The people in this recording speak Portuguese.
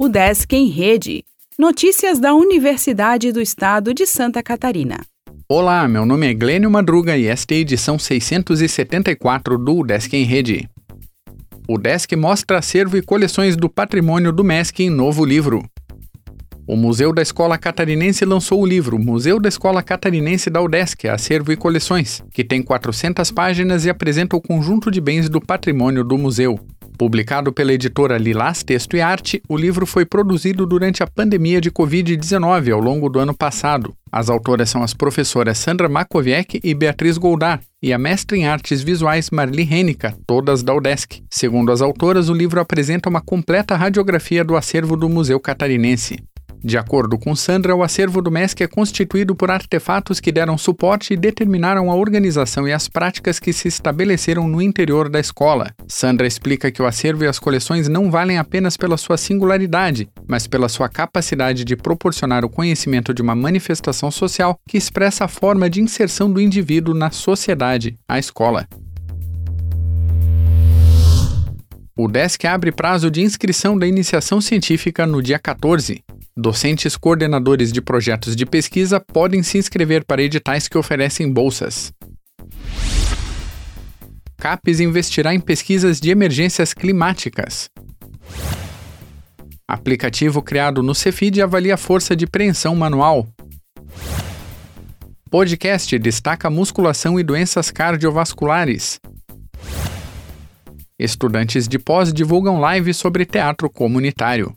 O Desk em Rede. Notícias da Universidade do Estado de Santa Catarina. Olá, meu nome é Glênio Madruga e esta é a edição 674 do Desk em Rede. O Desk mostra acervo e coleções do patrimônio do MESC em novo livro. O Museu da Escola Catarinense lançou o livro Museu da Escola Catarinense da UDESC, Acervo e Coleções, que tem 400 páginas e apresenta o conjunto de bens do patrimônio do museu. Publicado pela editora Lilás Texto e Arte, o livro foi produzido durante a pandemia de Covid-19 ao longo do ano passado. As autoras são as professoras Sandra Makoviec e Beatriz Goldar, e a mestra em artes visuais Marli Henica, todas da UDESC. Segundo as autoras, o livro apresenta uma completa radiografia do acervo do Museu Catarinense. De acordo com Sandra, o acervo do MESC é constituído por artefatos que deram suporte e determinaram a organização e as práticas que se estabeleceram no interior da escola. Sandra explica que o acervo e as coleções não valem apenas pela sua singularidade, mas pela sua capacidade de proporcionar o conhecimento de uma manifestação social que expressa a forma de inserção do indivíduo na sociedade, a escola. O DESC abre prazo de inscrição da iniciação científica no dia 14. Docentes coordenadores de projetos de pesquisa podem se inscrever para editais que oferecem bolsas. CAPES investirá em pesquisas de emergências climáticas. Aplicativo criado no Cefid avalia a força de preensão manual. Podcast destaca musculação e doenças cardiovasculares. Estudantes de pós divulgam live sobre teatro comunitário.